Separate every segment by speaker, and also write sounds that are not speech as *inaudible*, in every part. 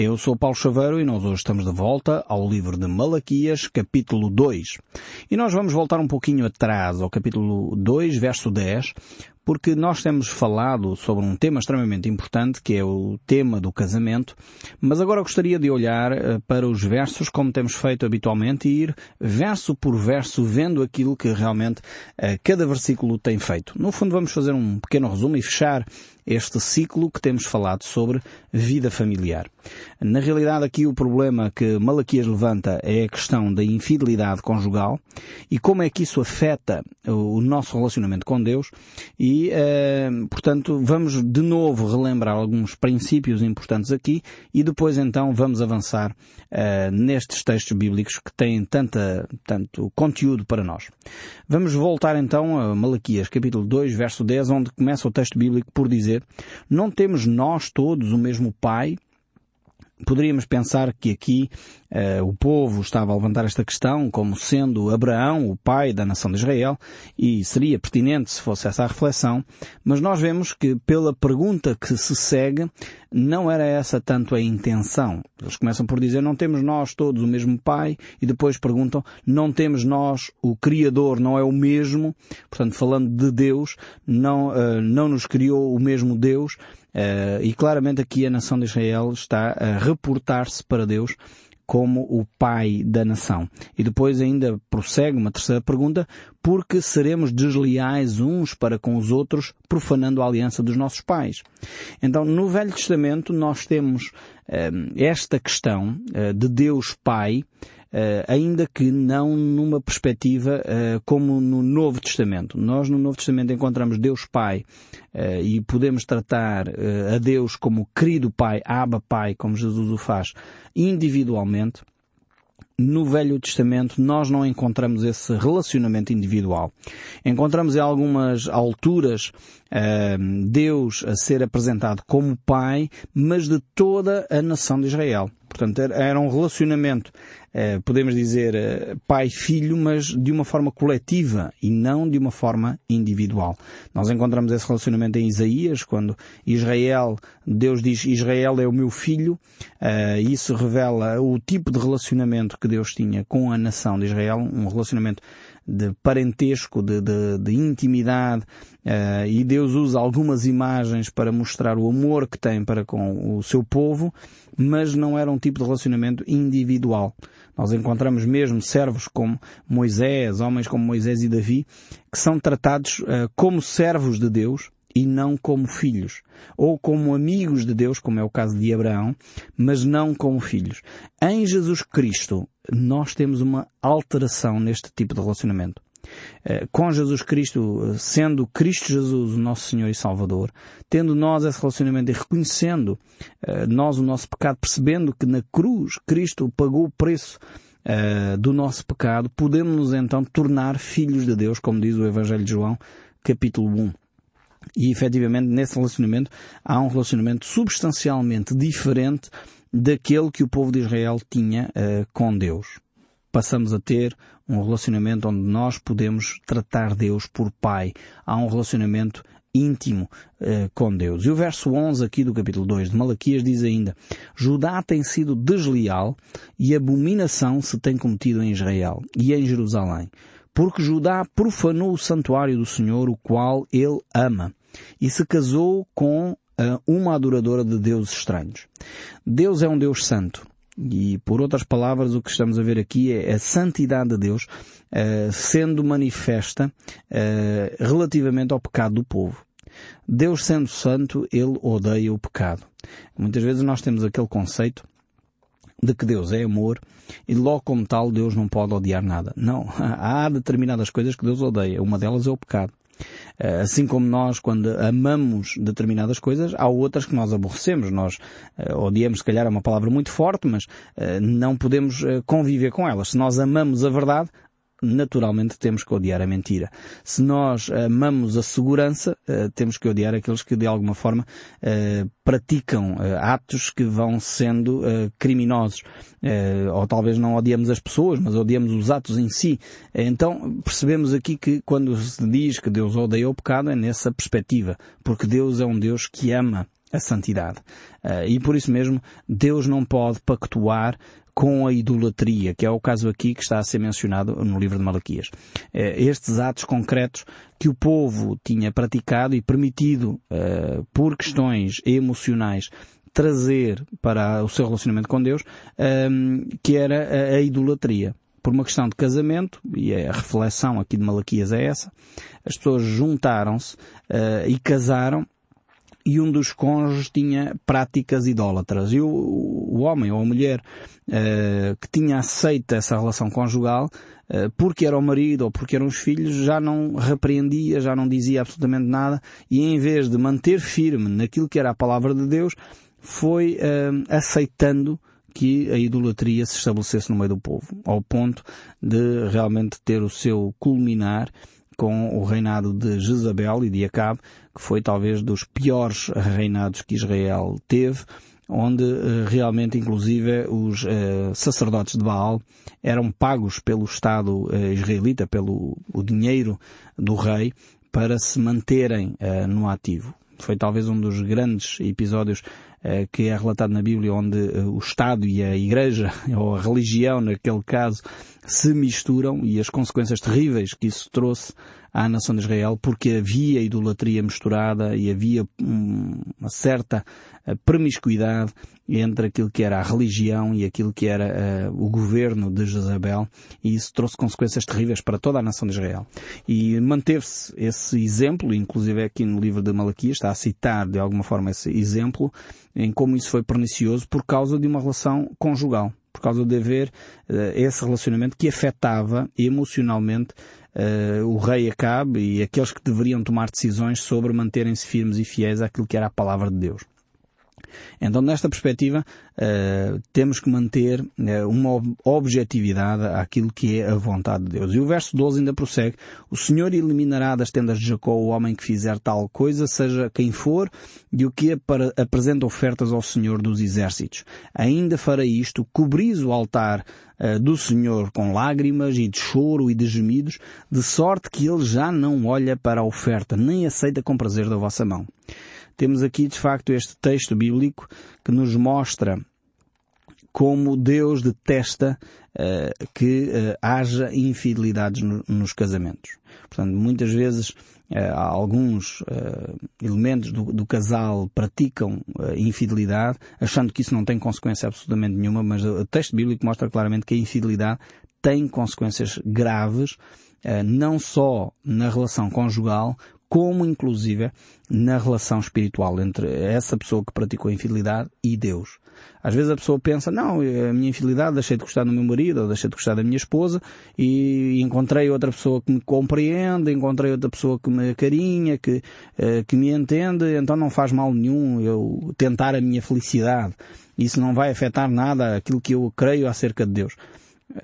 Speaker 1: Eu sou Paulo Chaveiro e nós hoje estamos de volta ao livro de Malaquias, capítulo 2. E nós vamos voltar um pouquinho atrás, ao capítulo 2, verso 10, porque nós temos falado sobre um tema extremamente importante, que é o tema do casamento, mas agora gostaria de olhar eh, para os versos como temos feito habitualmente e ir verso por verso vendo aquilo que realmente eh, cada versículo tem feito. No fundo vamos fazer um pequeno resumo e fechar este ciclo que temos falado sobre vida familiar. Na realidade aqui o problema que Malaquias levanta é a questão da infidelidade conjugal e como é que isso afeta o nosso relacionamento com Deus e, eh, portanto, vamos de novo relembrar alguns princípios importantes aqui e depois então vamos avançar eh, nestes textos bíblicos que têm tanta, tanto conteúdo para nós. Vamos voltar então a Malaquias capítulo 2 verso 10 onde começa o texto bíblico por dizer não temos nós todos o mesmo Pai? Poderíamos pensar que aqui o povo estava a levantar esta questão como sendo Abraão o pai da nação de Israel e seria pertinente se fosse essa a reflexão, mas nós vemos que pela pergunta que se segue não era essa tanto a intenção. Eles começam por dizer não temos nós todos o mesmo pai e depois perguntam não temos nós o Criador não é o mesmo, portanto falando de Deus, não, uh, não nos criou o mesmo Deus, Uh, e claramente aqui a nação de Israel está a reportar-se para Deus como o pai da nação. E depois ainda prossegue uma terceira pergunta, porque seremos desleais uns para com os outros, profanando a aliança dos nossos pais. Então, no Velho Testamento nós temos uh, esta questão uh, de Deus Pai, ainda que não numa perspectiva uh, como no Novo Testamento. Nós no Novo Testamento encontramos Deus Pai uh, e podemos tratar a Deus como querido Pai, Abba Pai, como Jesus o faz, individualmente. No Velho Testamento nós não encontramos esse relacionamento individual. Encontramos em algumas alturas Deus a ser apresentado como Pai, mas de toda a nação de Israel. Portanto, era um relacionamento, eh, podemos dizer, eh, pai-filho, mas de uma forma coletiva e não de uma forma individual. Nós encontramos esse relacionamento em Isaías, quando Israel, Deus diz Israel é o meu filho, eh, isso revela o tipo de relacionamento que Deus tinha com a nação de Israel, um relacionamento de parentesco, de, de, de intimidade, uh, e Deus usa algumas imagens para mostrar o amor que tem para com o seu povo, mas não era um tipo de relacionamento individual. Nós encontramos mesmo servos como Moisés, homens como Moisés e Davi, que são tratados uh, como servos de Deus, e não como filhos, ou como amigos de Deus, como é o caso de Abraão, mas não como filhos. Em Jesus Cristo, nós temos uma alteração neste tipo de relacionamento. Eh, com Jesus Cristo, sendo Cristo Jesus o nosso Senhor e Salvador, tendo nós esse relacionamento e reconhecendo eh, nós o nosso pecado, percebendo que na cruz Cristo pagou o preço eh, do nosso pecado, podemos nos então tornar filhos de Deus, como diz o Evangelho de João, capítulo 1. E efetivamente nesse relacionamento há um relacionamento substancialmente diferente daquele que o povo de Israel tinha uh, com Deus. Passamos a ter um relacionamento onde nós podemos tratar Deus por Pai. Há um relacionamento íntimo uh, com Deus. E o verso 11 aqui do capítulo 2 de Malaquias diz ainda, Judá tem sido desleal e abominação se tem cometido em Israel e em Jerusalém porque Judá profanou o santuário do Senhor, o qual ele ama, e se casou com uh, uma adoradora de deuses estranhos. Deus é um Deus santo. E, por outras palavras, o que estamos a ver aqui é a santidade de Deus uh, sendo manifesta uh, relativamente ao pecado do povo. Deus sendo santo, Ele odeia o pecado. Muitas vezes nós temos aquele conceito de que Deus é amor e logo como tal Deus não pode odiar nada. Não. *laughs* Há determinadas coisas que Deus odeia. Uma delas é o pecado. Eh, assim como nós, quando amamos determinadas coisas, há outras que nós aborrecemos. Nós uh, odiamos, se calhar é uma palavra muito forte, mas uh, não podemos conviver com elas. Se nós amamos a verdade, naturalmente temos que odiar a mentira. Se nós amamos a segurança, eh, temos que odiar aqueles que de alguma forma eh, praticam eh, atos que vão sendo criminosos. Ou talvez não odiamos as pessoas, mas odiamos os atos em si. Então percebemos aqui que quando se diz que Deus odeia o pecado é nessa perspectiva, porque Deus é um Deus que ama a santidade. E por isso mesmo, Deus não pode pactuar com a idolatria, que é o caso aqui que está a ser mencionado no livro de Malaquias. Uh, estes atos concretos que o povo tinha praticado e permitido, uh, por questões emocionais, trazer para o seu relacionamento com Deus, que era a idolatria por uma questão de casamento, e a reflexão aqui de Malaquias é essa, as pessoas juntaram-se uh, e casaram e um dos cônjuges tinha práticas idólatras. E o, o homem ou a mulher uh, que tinha aceito essa relação conjugal, uh, porque era o marido ou porque eram os filhos, já não repreendia, já não dizia absolutamente nada, e em vez de manter firme naquilo que era a palavra de Deus, foi aceitando que a idolatria se estabelecesse no meio do povo, ao ponto de realmente ter o seu culminar com o reinado de Jezabel e de Acabe, que foi talvez dos piores reinados que Israel teve, onde eh, realmente inclusive os eh, sacerdotes de Baal eram pagos pelo Estado eh, israelita, pelo o dinheiro do rei, para se manterem no ativo. Foi talvez um dos grandes episódios eh, que é relatado na Bíblia onde eh, o Estado e a Igreja, *laughs* ou a religião naquele caso, se misturam e as consequências terríveis que isso trouxe à nação de Israel porque havia idolatria misturada e havia uma certa eh, promiscuidade entre aquilo que era a religião e aquilo que era uh, o governo de Jezabel e isso trouxe consequências terríveis para toda a nação de Israel. E manteve-se esse exemplo, inclusive aqui no livro de Malaquias está a citar de alguma forma esse exemplo em como isso foi pernicioso por causa de uma relação conjugal por causa de haver uh, esse relacionamento que afetava emocionalmente uh, o rei Acabe e aqueles que deveriam tomar decisões sobre manterem-se firmes e fiéis àquilo que era a palavra de Deus. Então, nesta perspectiva, uh, temos que manter uh, uma objetividade àquilo que é a vontade de Deus. E o verso 12 ainda prossegue, o Senhor eliminará das tendas de Jacó o homem que fizer tal coisa, seja quem for, e o que apresenta ofertas ao Senhor dos exércitos. Ainda fará isto, cobris o altar uh, do Senhor com lágrimas e de choro e de gemidos, de sorte que ele já não olha para a oferta, nem aceita com prazer da vossa mão. Temos aqui, de facto, este texto bíblico que nos mostra como Deus detesta uh, que uh, haja infidelidades no, nos casamentos. Portanto, muitas vezes uh, alguns elementos do, do, casal praticam infidelidade, achando que isso não tem consequência absolutamente nenhuma, mas o texto bíblico mostra claramente que a infidelidade tem consequências graves, não só na relação conjugal, como inclusive na relação espiritual entre essa pessoa que praticou a infidelidade e Deus. Às vezes a pessoa pensa, não, a minha infidelidade deixei de gostar do meu marido, ou deixei de gostar da minha esposa, e encontrei outra pessoa que me compreende, encontrei outra pessoa que me carinha, que, uh, que me entende, então não faz mal nenhum eu tentar a minha felicidade. Isso não vai afetar nada aquilo que eu creio acerca de Deus.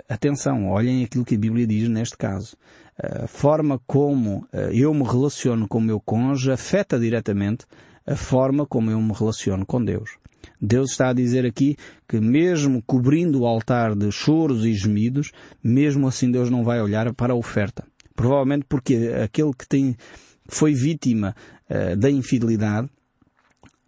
Speaker 1: Atenção, olhem aquilo que a Bíblia diz neste caso a forma como eh, eu me relaciono com o meu cônjuge afeta diretamente a forma como eu me relaciono com Deus. Deus está a dizer aqui que mesmo cobrindo o altar de choros e gemidos, mesmo assim Deus não vai olhar para a oferta. Provavelmente porque aquele que tem, foi vítima uh, da infidelidade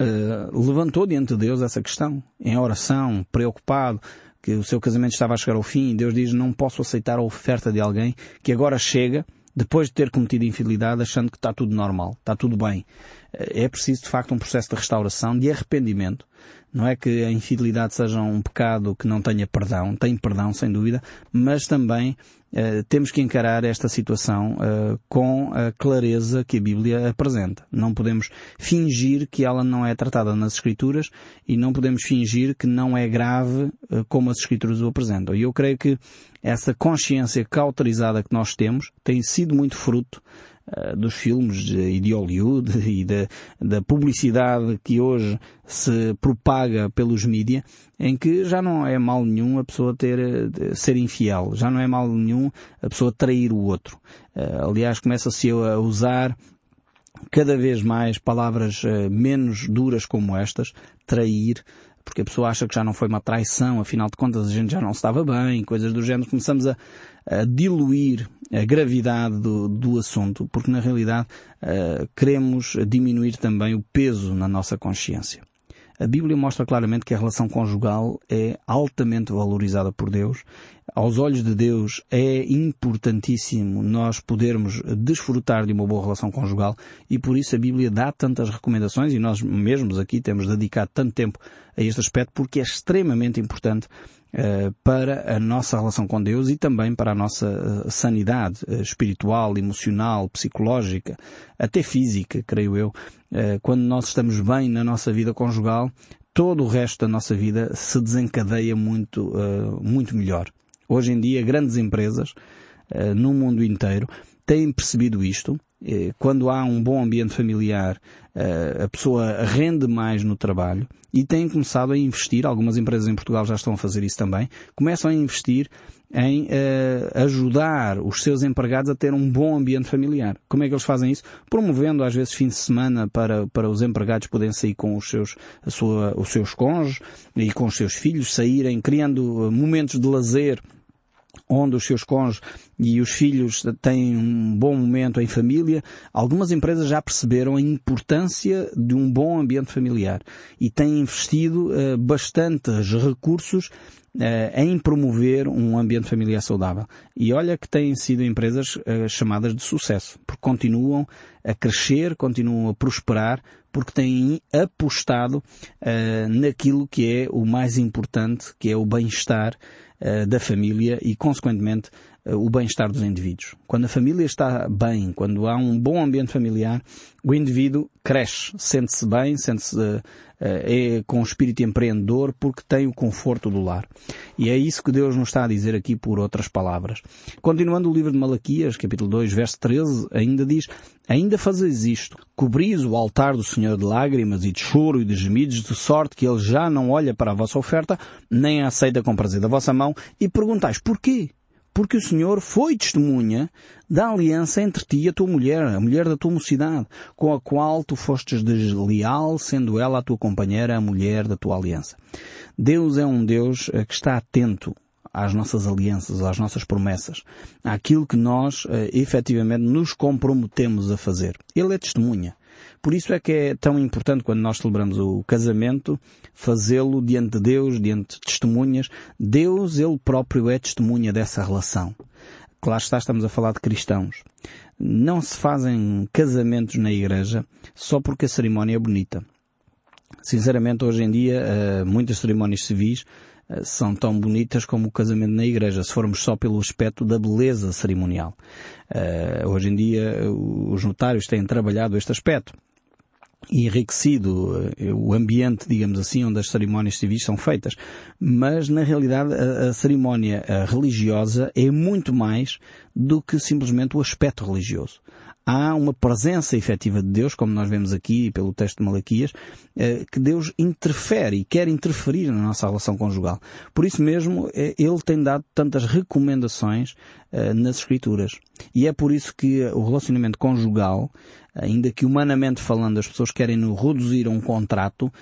Speaker 1: uh, levantou diante de Deus essa questão, em oração, preocupado, que o seu casamento estava a chegar ao fim e Deus diz não posso aceitar a oferta de alguém que agora chega depois de ter cometido infidelidade achando que está tudo normal, está tudo bem. É preciso de facto um processo de restauração, de arrependimento. Não é que a infidelidade seja um pecado que não tenha perdão, tem perdão sem dúvida, mas também eh, temos que encarar esta situação uh, com a clareza que a Bíblia apresenta. Não podemos fingir que ela não é tratada nas Escrituras e não podemos fingir que não é grave uh, como as Escrituras o apresentam. E eu creio que essa consciência cauterizada que nós temos tem sido muito fruto eh, dos filmes e de Hollywood *laughs* e da, da publicidade que hoje se propaga pelos mídias, em que já não é mal nenhum a pessoa ter, eh, ser infiel, já não é mal nenhum a pessoa trair o outro. Eh, aliás, começa-se a usar cada vez mais palavras menos duras como estas, trair, porque a pessoa acha que já não foi uma traição, afinal de contas a gente já não estava bem, coisas do género, começamos a, a diluir a gravidade do, do, assunto, porque na realidade uh, queremos diminuir também o peso na nossa consciência. A Bíblia mostra claramente que a relação conjugal é altamente valorizada por Deus. Aos olhos de Deus é importantíssimo nós podermos desfrutar de uma boa relação conjugal e por isso a Bíblia dá tantas recomendações e nós mesmos aqui temos dedicado tanto tempo a este aspecto porque é extremamente importante para a nossa relação com Deus e também para a nossa uh, sanidade uh, espiritual, emocional, psicológica, até física, creio eu. quando nós estamos bem na nossa vida conjugal, todo o resto da nossa vida se desencadeia muito, muito melhor. Hoje em dia, grandes empresas no mundo inteiro têm percebido isto eh, quando há um bom ambiente familiar, eh, a pessoa rende mais no trabalho e têm começado a investir, algumas empresas em Portugal já estão a fazer isso também, começam a investir em uh, ajudar os seus empregados a ter um bom ambiente familiar. Como é que eles fazem isso? Promovendo às vezes fim de semana para, para os empregados poderem sair com os seus, a sua, os seus cônjuges e com os seus filhos, saírem, criando momentos de lazer onde os seus cônjuges e os filhos têm um bom momento em família, algumas empresas já perceberam a importância de um bom ambiente familiar e têm investido uh, bastantes recursos uh, em promover um ambiente familiar saudável. E olha que têm sido empresas uh, chamadas de sucesso, porque continuam a crescer, continuam a prosperar, porque têm apostado naquilo que é o mais importante, que é o bem-estar uh, da família e, consequentemente, uh, o bem-estar dos indivíduos. Quando a família está bem, quando há um bom ambiente familiar, o indivíduo cresce, sente-se bem, sente-se uh, é com espírito empreendedor porque tem o conforto do lar. E é isso que Deus nos está a dizer aqui por outras palavras. Continuando o livro de Malaquias, capítulo 2, verso 13, ainda diz, Ainda fazeis isto, cobris o altar do Senhor de lágrimas e de choro e de gemidos, de sorte que Ele já não olha para a vossa oferta, nem a aceita com prazer da vossa mão, e perguntais porquê? Porque o Senhor foi testemunha da aliança entre ti e a tua mulher, a mulher da tua mocidade, com a qual tu fostes desleal, sendo ela a tua companheira, a mulher da tua aliança. Deus é um Deus eh, que está atento às nossas alianças, às nossas promessas, àquilo que nós uh, efetivamente nos comprometemos a fazer. Ele é testemunha. Por isso é que é tão importante quando nós celebramos o casamento, fazê-lo diante de Deus, diante de testemunhas. Deus, Ele próprio é testemunha dessa relação. Claro está, estamos a falar de cristãos. Não se fazem casamentos na igreja só porque a cerimónia é bonita. Sinceramente, hoje em dia, eh, muitas cerimónias civis são tão bonitas como o casamento na igreja, se formos só pelo aspecto da beleza cerimonial. Uh, hoje em dia os notários têm trabalhado este aspecto e enriquecido o ambiente, digamos assim, onde as cerimónias civis são feitas. Mas, na realidade, a, a cerimónia religiosa é muito mais do que simplesmente o aspecto religioso há uma presença efetiva de Deus, como nós vemos aqui pelo texto de Malaquias, eh, que Deus interfere e quer interferir na nossa relação conjugal. Por isso mesmo, eh, Ele tem dado tantas recomendações eh, nas Escrituras. E é por isso que o relacionamento conjugal, ainda que humanamente falando as pessoas querem reduzir a um contrato,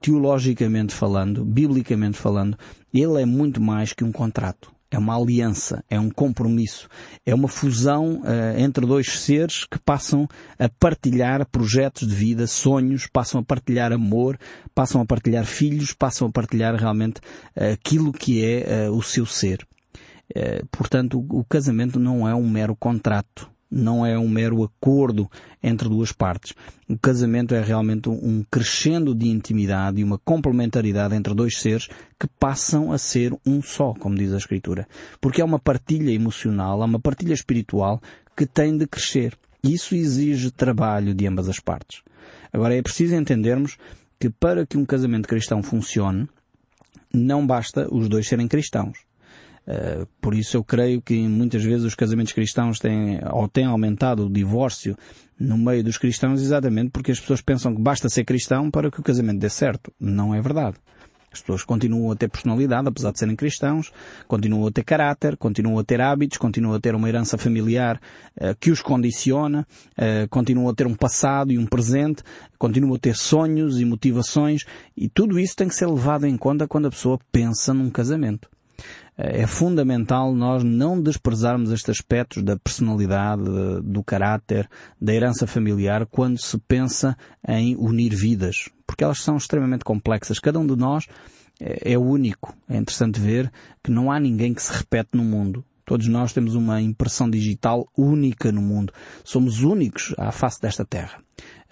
Speaker 1: teologicamente falando, biblicamente falando, ele é muito mais que um contrato é uma aliança, é um compromisso, é uma fusão uh, entre dois seres que passam a partilhar projetos de vida, sonhos, passam a partilhar amor, passam a partilhar filhos, passam a partilhar realmente uh, aquilo que é uh, o seu ser. portanto, o, o casamento não é um mero contrato não é um mero acordo entre duas partes. O casamento é realmente um crescendo de intimidade e uma complementaridade entre dois seres que passam a ser um só, como diz a Escritura. Porque é uma partilha emocional, é uma partilha espiritual que tem de crescer. Isso exige trabalho de ambas as partes. Agora é preciso entendermos que para que um casamento cristão funcione, não basta os dois serem cristãos. Eh, por isso eu creio que muitas vezes os casamentos cristãos têm, ou têm aumentado o divórcio no meio dos cristãos exatamente porque as pessoas pensam que basta ser cristão para que o casamento dê certo. Não é verdade. As pessoas continuam a ter personalidade, apesar de serem cristãos, continuam a ter caráter, continuam a ter hábitos, continuam a ter uma herança familiar uh, que os condiciona, uh, continuam a ter um passado e um presente, continuam a ter sonhos e motivações, e tudo isso tem que ser levado em conta quando a pessoa pensa num casamento é fundamental nós não desprezarmos estes aspectos da personalidade, do caráter, da herança familiar quando se pensa em unir vidas, porque elas são extremamente complexas. Cada um de nós é, é único. É interessante ver que não há ninguém que se repete no mundo. Todos nós temos uma impressão digital única no mundo. Somos únicos à face desta terra.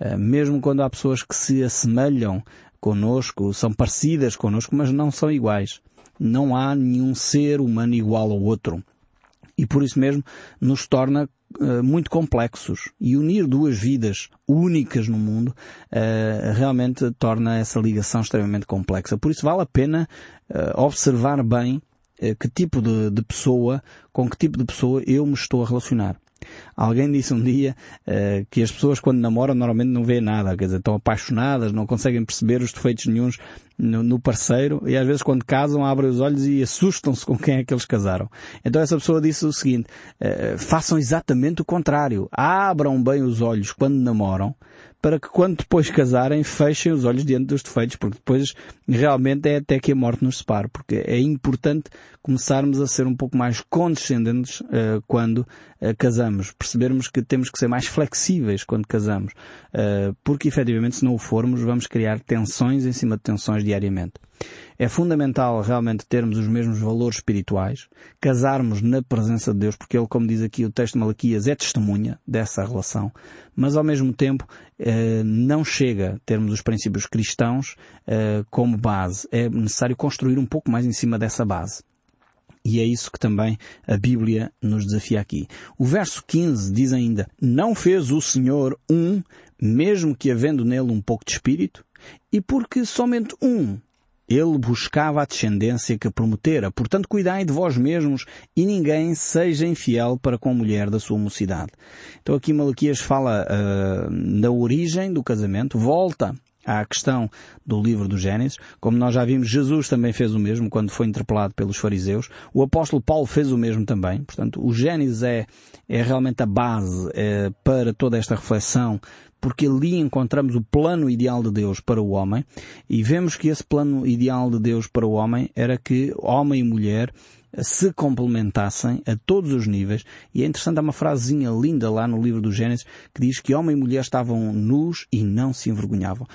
Speaker 1: Eh, mesmo quando há pessoas que se assemelham conosco, são parecidas conosco, mas não são iguais não há nenhum ser humano igual ao outro. E por isso mesmo nos torna uh, muito complexos. E unir duas vidas únicas no mundo uh, realmente torna essa ligação extremamente complexa. Por isso vale a pena uh, observar bem que tipo de, de pessoa, com que tipo de pessoa eu me estou a relacionar. Alguém disse um dia uh, que as pessoas quando namoram normalmente não vêem nada, quer dizer, estão apaixonadas, não conseguem perceber os defeitos nenhums no, no parceiro e às vezes quando casam abrem os olhos e assustam-se com quem é que eles casaram. Então essa pessoa disse o seguinte, uh, façam exatamente o contrário. Abram bem os olhos quando namoram para que quando depois casarem fechem os olhos diante dos defeitos, porque depois realmente é até que a morte nos separe, porque é importante começarmos a ser um pouco mais condescendentes uh, quando uh, casamos, percebermos que temos que ser mais flexíveis quando casamos, uh, porque efetivamente se não o formos vamos criar tensões em cima de tensões diariamente. É fundamental realmente termos os mesmos valores espirituais, casarmos na presença de Deus, porque Ele, como diz aqui o texto de Malaquias, é testemunha dessa relação, mas ao mesmo tempo não chega termos os princípios cristãos como base. É necessário construir um pouco mais em cima dessa base. E é isso que também a Bíblia nos desafia aqui. O verso 15 diz ainda, não fez o Senhor um, mesmo que havendo nele um pouco de espírito, e porque somente um ele buscava a descendência que prometera. Portanto, cuidai de vós mesmos e ninguém seja infiel para com a mulher da sua mocidade. Então aqui Malaquias fala uh, da origem do casamento, volta à questão do livro do Gênesis. Como nós já vimos, Jesus também fez o mesmo quando foi interpelado pelos fariseus. O apóstolo Paulo fez o mesmo também. Portanto, o Gênesis é, é realmente a base é, para toda esta reflexão porque ali encontramos o plano ideal de Deus para o homem e vemos que esse plano ideal de Deus para o homem era que homem e mulher se complementassem a todos os níveis. E é interessante, há uma frasezinha linda lá no livro do Gênesis que diz que homem e mulher estavam nus e não se envergonhavam.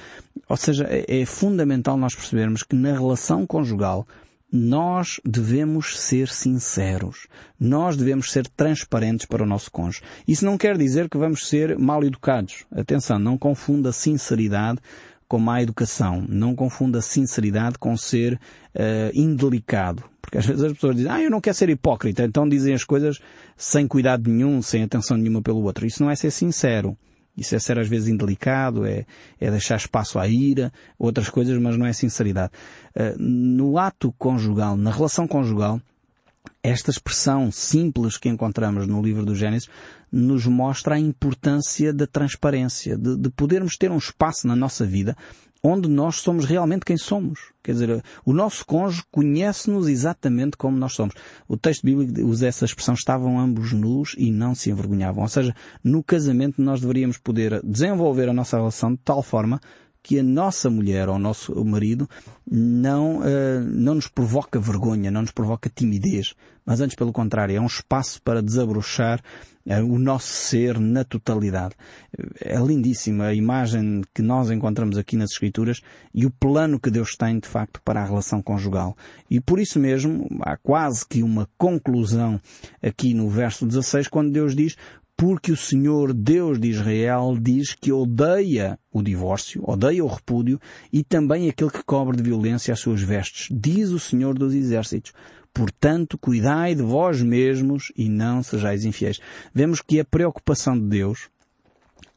Speaker 1: Ou seja, é, é fundamental nós percebermos que na relação conjugal nós devemos ser sinceros. Nós devemos ser transparentes para o nosso cônjuge. Isso não quer dizer que vamos ser mal educados. Atenção, não confunda sinceridade com má educação. Não confunda sinceridade com ser uh, indelicado. Porque às vezes as pessoas dizem, ah, eu não quero ser hipócrita, então dizem as coisas sem cuidado nenhum, sem atenção nenhuma pelo outro. Isso não é ser sincero. Isso é ser às vezes indelicado, é, é deixar espaço à ira, outras coisas, mas não é sinceridade. Uh, no ato conjugal, na relação conjugal, esta expressão simples que encontramos no livro do Gênesis nos mostra a importância da transparência, de, de podermos ter um espaço na nossa vida onde nós somos realmente quem somos. Quer dizer, o nosso cônjuge conhece-nos exatamente como nós somos. O texto bíblico usa essa expressão, estavam ambos nus e não se envergonhavam. Ou seja, no casamento nós deveríamos poder desenvolver a nossa relação de tal forma que a nossa mulher ou o nosso marido não, uh, não nos provoca vergonha, não nos provoca timidez, mas antes pelo contrário, é um espaço para desabrochar o nosso ser na totalidade. É lindíssima a imagem que nós encontramos aqui nas Escrituras e o plano que Deus tem de facto para a relação conjugal. E por isso mesmo há quase que uma conclusão aqui no verso 16 quando Deus diz porque o Senhor Deus de Israel diz que odeia o divórcio, odeia o repúdio e também aquele que cobre de violência as suas vestes, diz o Senhor dos Exércitos. Portanto, cuidai de vós mesmos e não sejais infiéis. Vemos que a preocupação de Deus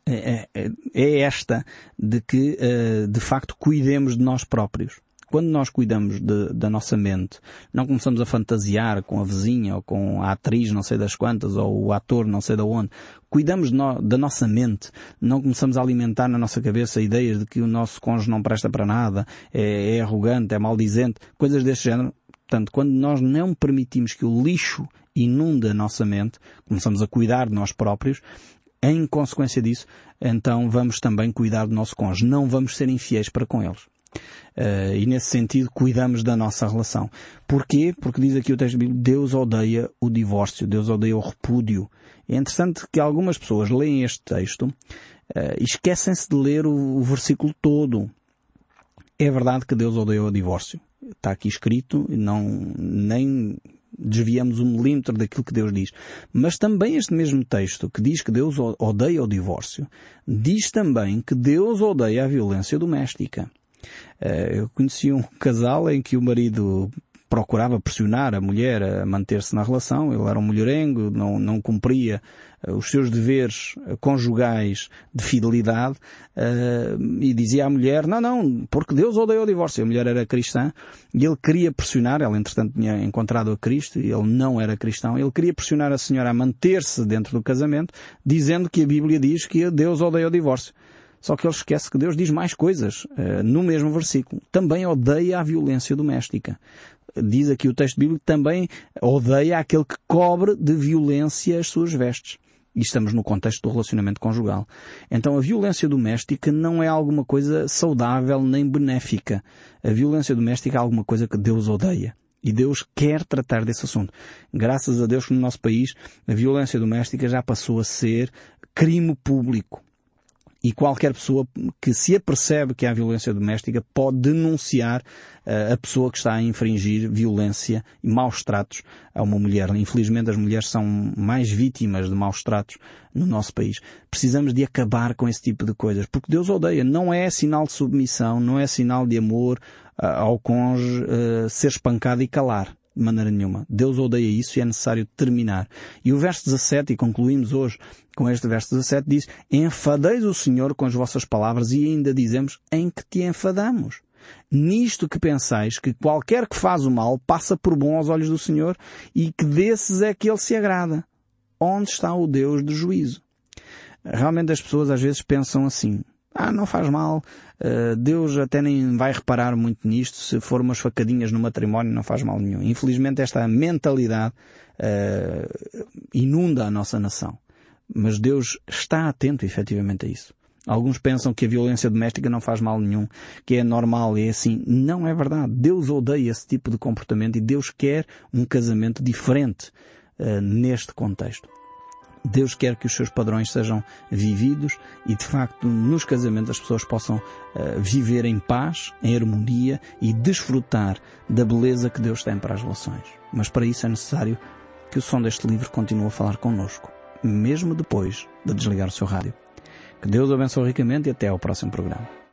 Speaker 1: é, é, é esta de que, eh, de facto, cuidemos de nós próprios. quando nós cuidamos de, da nossa mente, não começamos a fantasiar com a vizinha ou com a atriz não sei das quantas ou o ator não sei da onde, cuidamos no, da nossa mente, não começamos a alimentar na nossa cabeça ideias de que o nosso cônjuge não presta para nada, é, é arrogante, é maldizente, coisas deste género. Portanto, quando nós não permitimos que o lixo inunde a nossa mente, começamos a cuidar de nós próprios, em consequência disso, então vamos também cuidar do nosso cônjuge. Não vamos ser infiéis para com eles. Uh, e nesse sentido cuidamos da nossa relação. Porquê? Porque diz aqui o texto bíblico, Deus odeia o divórcio, Deus odeia o repúdio. É interessante que algumas pessoas leem este texto uh, e esquecem-se de ler o, o versículo todo. É verdade que Deus odeia o divórcio. Está aqui escrito, não, nem desviamos um milímetro daquilo que Deus diz. Mas também este mesmo texto, que diz que Deus odeia o divórcio, diz também que Deus odeia a violência doméstica. Eh, eu conheci um *laughs* casal em que o marido procurava pressionar a mulher a manter-se na relação. Ele era um mulherengo, não, não cumpria uh, os seus deveres uh, conjugais de fidelidade uh, e dizia à mulher, não, não, porque Deus odeia o divórcio. A mulher era cristã e ele queria pressionar, ela entretanto tinha encontrado a Cristo e ele não era cristão, ele queria pressionar a senhora a manter-se dentro do casamento, dizendo que a Bíblia diz que Deus odeia o divórcio. Só que ele esquece que Deus diz mais coisas uh, no mesmo versículo. Também odeia a violência doméstica diz aqui o texto bíblico, também odeia aquele que cobre de violência as suas vestes. E estamos no contexto do relacionamento conjugal. Então a violência doméstica não é alguma coisa saudável nem benéfica. A violência doméstica é alguma coisa que Deus odeia. E Deus quer tratar desse assunto. Graças a Deus que no nosso país a violência doméstica já passou a ser crime público e qualquer pessoa que se apercebe que há violência doméstica pode denunciar uh, a pessoa que está a infringir violência e maus tratos a uma mulher. Infelizmente as mulheres são mais vítimas de maus tratos no nosso país. Precisamos de acabar com esse tipo de coisas, porque Deus odeia. Não é sinal de submissão, não é sinal de amor uh, ao cônjuge uh, ser espancado e calar de maneira nenhuma. Deus odeia isso e é necessário terminar. E o verso 17, e concluímos hoje com este verso 17, diz, enfadeis o Senhor com as vossas palavras e ainda dizemos, em que te enfadamos. Nisto que pensais que qualquer que faz o mal passa por bom aos olhos do Senhor e que desses é que Ele se agrada. Onde está o Deus de juízo? Realmente as pessoas às vezes pensam assim, ah, não faz mal, uh, Deus até nem vai reparar muito nisto, se for umas facadinhas no matrimónio não faz mal nenhum. Infelizmente esta mentalidade uh, inunda a nossa nação. Mas Deus está atento efetivamente a isso. Alguns pensam que a violência doméstica não faz mal nenhum, que é normal, é assim. Não é verdade. Deus odeia esse tipo de comportamento e Deus quer um casamento diferente uh, neste contexto. Deus quer que os seus padrões sejam vividos e de facto nos casamentos as pessoas possam uh, viver em paz, em harmonia e desfrutar da beleza que Deus tem para as relações. Mas para isso é necessário que o som deste livro continue a falar connosco, mesmo depois de desligar o seu rádio. Que Deus o abençoe ricamente e até ao próximo programa.